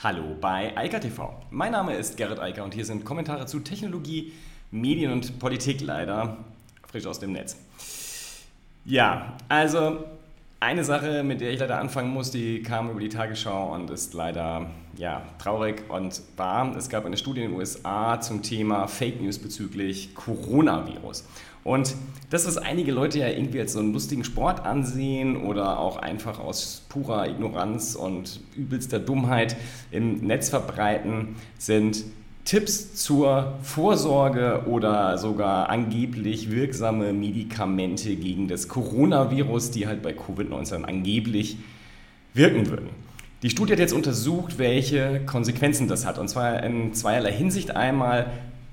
Hallo bei Eika TV. Mein Name ist Gerrit Eiker und hier sind Kommentare zu Technologie, Medien und Politik leider frisch aus dem Netz. Ja, also eine Sache, mit der ich leider anfangen muss, die kam über die Tagesschau und ist leider ja, traurig und wahr. Es gab eine Studie in den USA zum Thema Fake News bezüglich Coronavirus. Und das, was einige Leute ja irgendwie als so einen lustigen Sport ansehen oder auch einfach aus purer Ignoranz und übelster Dummheit im Netz verbreiten, sind Tipps zur Vorsorge oder sogar angeblich wirksame Medikamente gegen das Coronavirus, die halt bei Covid-19 angeblich wirken würden. Die Studie hat jetzt untersucht, welche Konsequenzen das hat. Und zwar in zweierlei Hinsicht. Einmal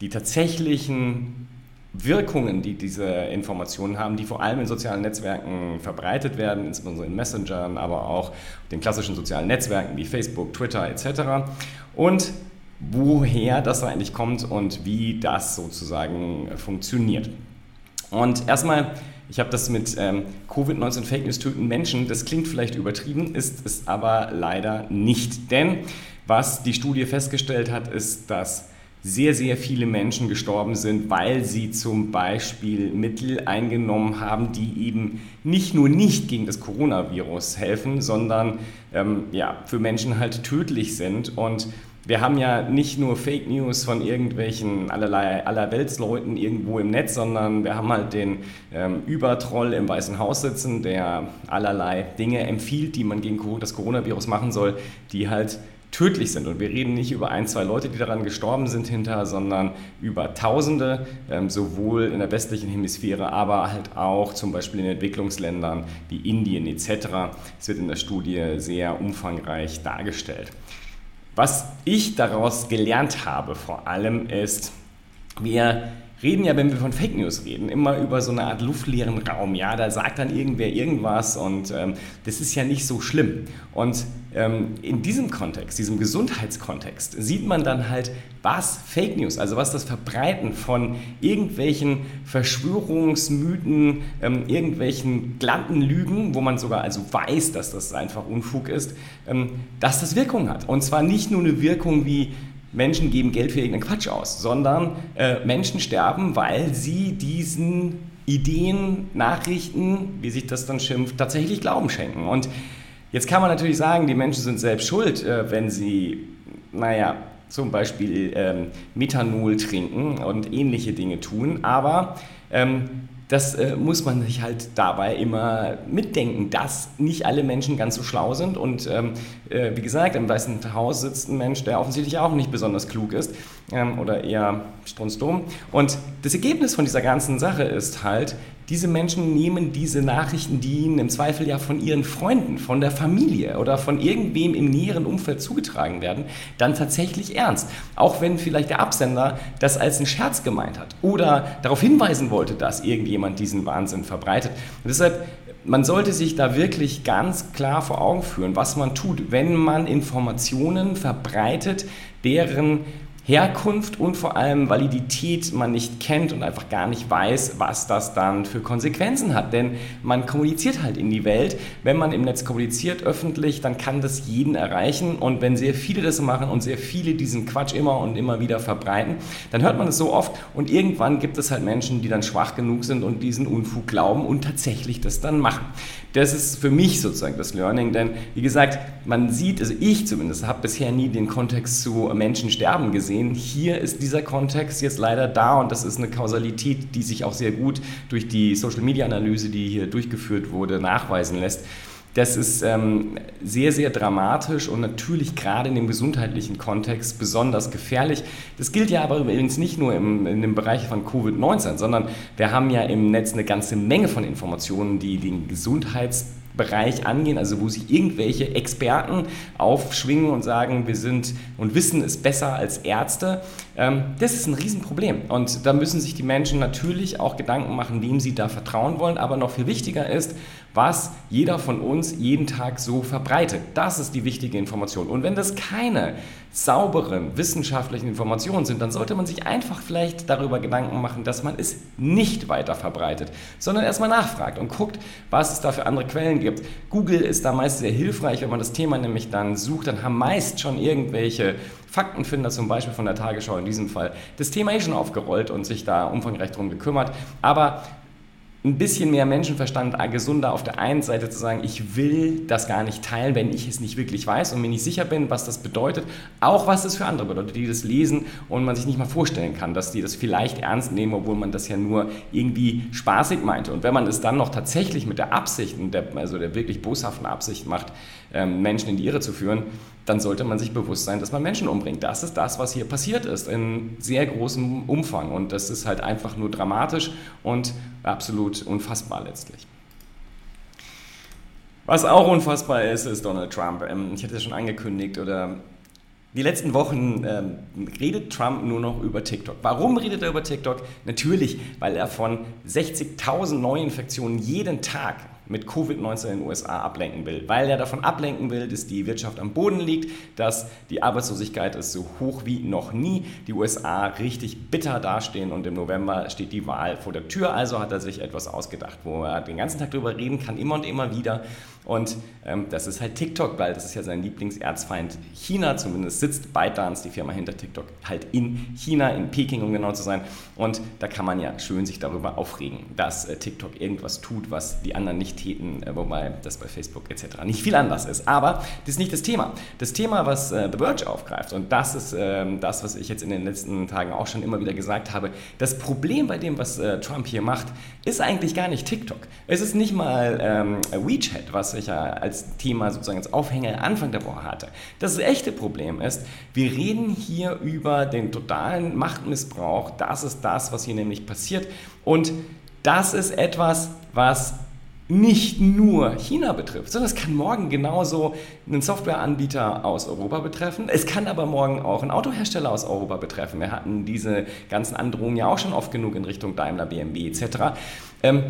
die tatsächlichen Wirkungen, die diese Informationen haben, die vor allem in sozialen Netzwerken verbreitet werden, insbesondere in Messengern, aber auch den klassischen sozialen Netzwerken wie Facebook, Twitter etc. Und woher das eigentlich kommt und wie das sozusagen funktioniert. Und erstmal, ich habe das mit ähm, Covid-19 Fake News töten Menschen, das klingt vielleicht übertrieben, ist es aber leider nicht. Denn was die Studie festgestellt hat, ist, dass sehr, sehr viele Menschen gestorben sind, weil sie zum Beispiel Mittel eingenommen haben, die eben nicht nur nicht gegen das Coronavirus helfen, sondern ähm, ja, für Menschen halt tödlich sind. Und wir haben ja nicht nur Fake News von irgendwelchen allerlei allerweltsleuten irgendwo im Netz, sondern wir haben halt den ähm, Übertroll im Weißen Haus sitzen, der allerlei Dinge empfiehlt, die man gegen das Coronavirus machen soll, die halt tödlich sind. Und wir reden nicht über ein, zwei Leute, die daran gestorben sind hinter, sondern über Tausende, ähm, sowohl in der westlichen Hemisphäre, aber halt auch zum Beispiel in Entwicklungsländern wie Indien etc. Es wird in der Studie sehr umfangreich dargestellt. Was ich daraus gelernt habe vor allem ist, wir reden ja, wenn wir von Fake News reden, immer über so eine Art luftleeren Raum. Ja, da sagt dann irgendwer irgendwas und ähm, das ist ja nicht so schlimm. Und in diesem Kontext, diesem Gesundheitskontext, sieht man dann halt, was Fake News, also was das Verbreiten von irgendwelchen Verschwörungsmythen, ähm, irgendwelchen glatten Lügen, wo man sogar also weiß, dass das einfach Unfug ist, ähm, dass das Wirkung hat. Und zwar nicht nur eine Wirkung wie Menschen geben Geld für irgendeinen Quatsch aus, sondern äh, Menschen sterben, weil sie diesen Ideen, Nachrichten, wie sich das dann schimpft, tatsächlich Glauben schenken. Und Jetzt kann man natürlich sagen, die Menschen sind selbst schuld, äh, wenn sie, naja, zum Beispiel ähm, Methanol trinken und ähnliche Dinge tun, aber ähm, das äh, muss man sich halt dabei immer mitdenken, dass nicht alle Menschen ganz so schlau sind. Und ähm, äh, wie gesagt, im Weißen Haus sitzt ein Mensch, der offensichtlich auch nicht besonders klug ist ähm, oder eher strunzdumm. Und das Ergebnis von dieser ganzen Sache ist halt, diese Menschen nehmen diese Nachrichten, die ihnen im Zweifel ja von ihren Freunden, von der Familie oder von irgendwem im näheren Umfeld zugetragen werden, dann tatsächlich ernst. Auch wenn vielleicht der Absender das als einen Scherz gemeint hat oder darauf hinweisen wollte, dass irgendjemand diesen Wahnsinn verbreitet. Und deshalb man sollte sich da wirklich ganz klar vor Augen führen, was man tut, wenn man Informationen verbreitet, deren Herkunft und vor allem Validität man nicht kennt und einfach gar nicht weiß, was das dann für Konsequenzen hat. Denn man kommuniziert halt in die Welt. Wenn man im Netz kommuniziert öffentlich, dann kann das jeden erreichen. Und wenn sehr viele das machen und sehr viele diesen Quatsch immer und immer wieder verbreiten, dann hört man es so oft und irgendwann gibt es halt Menschen, die dann schwach genug sind und diesen Unfug glauben und tatsächlich das dann machen. Das ist für mich sozusagen das Learning, denn wie gesagt, man sieht, also ich zumindest habe bisher nie den Kontext zu Menschen sterben gesehen sehen, hier ist dieser Kontext jetzt leider da und das ist eine Kausalität, die sich auch sehr gut durch die Social-Media-Analyse, die hier durchgeführt wurde, nachweisen lässt. Das ist ähm, sehr, sehr dramatisch und natürlich gerade in dem gesundheitlichen Kontext besonders gefährlich. Das gilt ja aber übrigens nicht nur im, in dem Bereich von Covid-19, sondern wir haben ja im Netz eine ganze Menge von Informationen, die den Gesundheits Bereich angehen, also wo sich irgendwelche Experten aufschwingen und sagen, wir sind und wissen es besser als Ärzte, das ist ein Riesenproblem. Und da müssen sich die Menschen natürlich auch Gedanken machen, wem sie da vertrauen wollen. Aber noch viel wichtiger ist, was jeder von uns jeden Tag so verbreitet. Das ist die wichtige Information. Und wenn das keine sauberen wissenschaftlichen Informationen sind, dann sollte man sich einfach vielleicht darüber Gedanken machen, dass man es nicht weiter verbreitet, sondern erstmal nachfragt und guckt, was es da für andere Quellen gibt. Google ist da meist sehr hilfreich, wenn man das Thema nämlich dann sucht, dann haben meist schon irgendwelche Faktenfinder, zum Beispiel von der Tagesschau in diesem Fall, das Thema eh schon aufgerollt und sich da umfangreich darum gekümmert. Aber ein bisschen mehr Menschenverstand, gesunder auf der einen Seite zu sagen, ich will das gar nicht teilen, wenn ich es nicht wirklich weiß und mir nicht sicher bin, was das bedeutet, auch was das für andere bedeutet, die das lesen und man sich nicht mal vorstellen kann, dass die das vielleicht ernst nehmen, obwohl man das ja nur irgendwie spaßig meinte. Und wenn man es dann noch tatsächlich mit der Absicht, also der wirklich boshaften Absicht macht, ähm, Menschen in die Irre zu führen, dann sollte man sich bewusst sein, dass man Menschen umbringt. Das ist das, was hier passiert ist, in sehr großem Umfang. Und das ist halt einfach nur dramatisch und absolut unfassbar letztlich. Was auch unfassbar ist, ist Donald Trump. Ähm, ich hatte es schon angekündigt oder die letzten Wochen ähm, redet Trump nur noch über TikTok. Warum redet er über TikTok? Natürlich, weil er von 60.000 Neuinfektionen jeden Tag mit Covid-19 in den USA ablenken will, weil er davon ablenken will, dass die Wirtschaft am Boden liegt, dass die Arbeitslosigkeit ist so hoch wie noch nie, die USA richtig bitter dastehen und im November steht die Wahl vor der Tür. Also hat er sich etwas ausgedacht, wo er den ganzen Tag darüber reden kann, immer und immer wieder. Und ähm, das ist halt TikTok, weil das ist ja sein Lieblingserzfeind China, zumindest sitzt ByteDance, die Firma hinter TikTok, halt in China, in Peking, um genau zu sein. Und da kann man ja schön sich darüber aufregen, dass äh, TikTok irgendwas tut, was die anderen nicht täten, äh, wobei das bei Facebook etc. nicht viel anders ist. Aber das ist nicht das Thema. Das Thema, was äh, The Verge aufgreift, und das ist ähm, das, was ich jetzt in den letzten Tagen auch schon immer wieder gesagt habe, das Problem bei dem, was äh, Trump hier macht, ist eigentlich gar nicht TikTok. Es ist nicht mal ähm, WeChat, was ich ja als Thema sozusagen als Aufhänger Anfang der Woche hatte. Das echte Problem ist, wir reden hier über den totalen Machtmissbrauch. Das ist das, was hier nämlich passiert. Und das ist etwas, was nicht nur China betrifft, sondern es kann morgen genauso einen Softwareanbieter aus Europa betreffen. Es kann aber morgen auch einen Autohersteller aus Europa betreffen. Wir hatten diese ganzen Androhungen ja auch schon oft genug in Richtung Daimler, BMW etc. Ähm,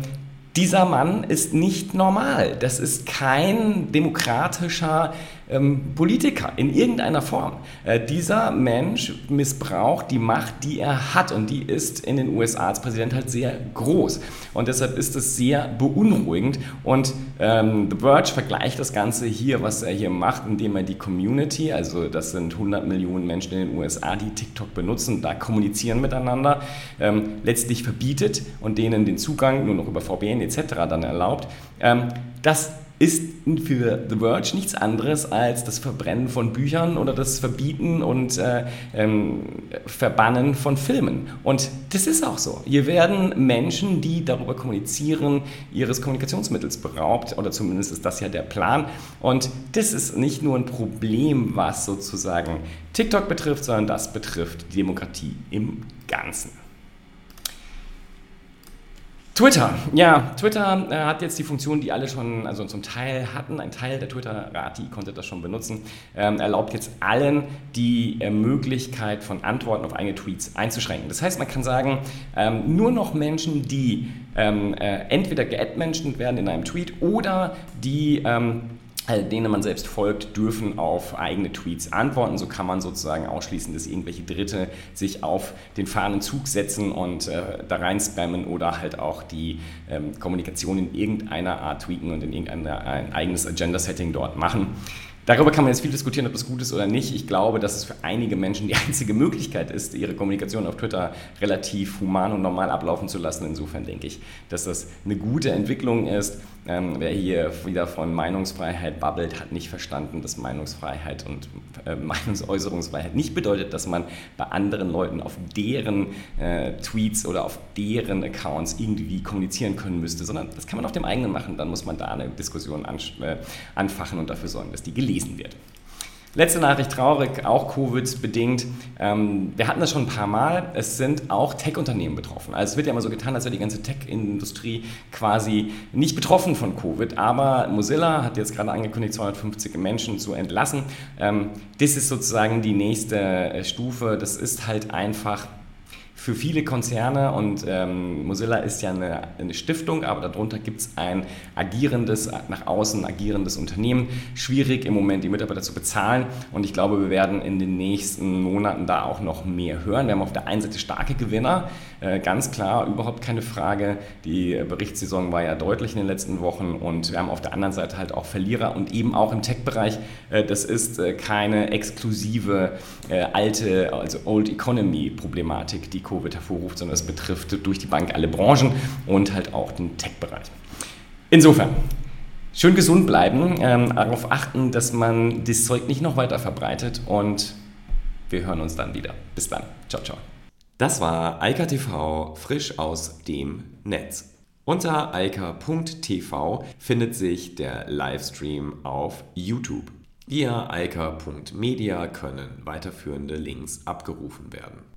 dieser Mann ist nicht normal. Das ist kein demokratischer ähm, Politiker in irgendeiner Form. Äh, dieser Mensch missbraucht die Macht, die er hat und die ist in den USA als Präsident halt sehr groß. Und deshalb ist es sehr beunruhigend und ähm, The Verge vergleicht das Ganze hier, was er hier macht, indem er die Community, also das sind 100 Millionen Menschen in den USA, die TikTok benutzen, da kommunizieren miteinander, ähm, letztlich verbietet und denen den Zugang nur noch über VPN etc. dann erlaubt. Ähm, das ist für The Verge nichts anderes als das Verbrennen von Büchern oder das Verbieten und äh, ähm, Verbannen von Filmen. Und das ist auch so. Hier werden Menschen, die darüber kommunizieren, ihres Kommunikationsmittels beraubt, oder zumindest ist das ja der Plan. Und das ist nicht nur ein Problem, was sozusagen TikTok betrifft, sondern das betrifft die Demokratie im Ganzen. Twitter, ja, Twitter äh, hat jetzt die Funktion, die alle schon, also zum Teil hatten, ein Teil der Twitter-Rati konnte das schon benutzen, ähm, erlaubt jetzt allen die äh, Möglichkeit von Antworten auf eigene Tweets einzuschränken. Das heißt, man kann sagen, ähm, nur noch Menschen, die ähm, äh, entweder geadmentioned werden in einem Tweet oder die ähm, äh, denen man selbst folgt, dürfen auf eigene Tweets antworten. So kann man sozusagen ausschließen, dass irgendwelche Dritte sich auf den fahrenden Zug setzen und äh, da rein spammen oder halt auch die ähm, Kommunikation in irgendeiner Art tweaken und in irgendein ein eigenes Agenda-Setting dort machen. Darüber kann man jetzt viel diskutieren, ob das gut ist oder nicht. Ich glaube, dass es für einige Menschen die einzige Möglichkeit ist, ihre Kommunikation auf Twitter relativ human und normal ablaufen zu lassen. Insofern denke ich, dass das eine gute Entwicklung ist. Ähm, wer hier wieder von Meinungsfreiheit babbelt, hat nicht verstanden, dass Meinungsfreiheit und äh, Meinungsäußerungsfreiheit nicht bedeutet, dass man bei anderen Leuten auf deren äh, Tweets oder auf deren Accounts irgendwie kommunizieren können müsste, sondern das kann man auf dem eigenen machen. Dann muss man da eine Diskussion äh, anfachen und dafür sorgen, dass die gelesen wird. Letzte Nachricht traurig, auch Covid-bedingt. Ähm, wir hatten das schon ein paar Mal. Es sind auch Tech-Unternehmen betroffen. Also es wird ja immer so getan, als wäre die ganze Tech-Industrie quasi nicht betroffen von Covid. Aber Mozilla hat jetzt gerade angekündigt, 250 Menschen zu entlassen. Ähm, das ist sozusagen die nächste äh, Stufe. Das ist halt einfach für viele Konzerne und ähm, Mozilla ist ja eine, eine Stiftung, aber darunter gibt es ein agierendes, nach außen agierendes Unternehmen. Schwierig im Moment die Mitarbeiter zu bezahlen und ich glaube, wir werden in den nächsten Monaten da auch noch mehr hören. Wir haben auf der einen Seite starke Gewinner, äh, ganz klar, überhaupt keine Frage. Die Berichtssaison war ja deutlich in den letzten Wochen und wir haben auf der anderen Seite halt auch Verlierer und eben auch im Tech-Bereich. Äh, das ist äh, keine exklusive alte, also Old Economy-Problematik, die Covid hervorruft, sondern es betrifft durch die Bank alle Branchen und halt auch den Tech-Bereich. Insofern, schön gesund bleiben, ähm, darauf achten, dass man das Zeug nicht noch weiter verbreitet und wir hören uns dann wieder. Bis dann. Ciao, ciao. Das war Eika TV frisch aus dem Netz. Unter eika.tv findet sich der Livestream auf YouTube. Via eika.media können weiterführende Links abgerufen werden.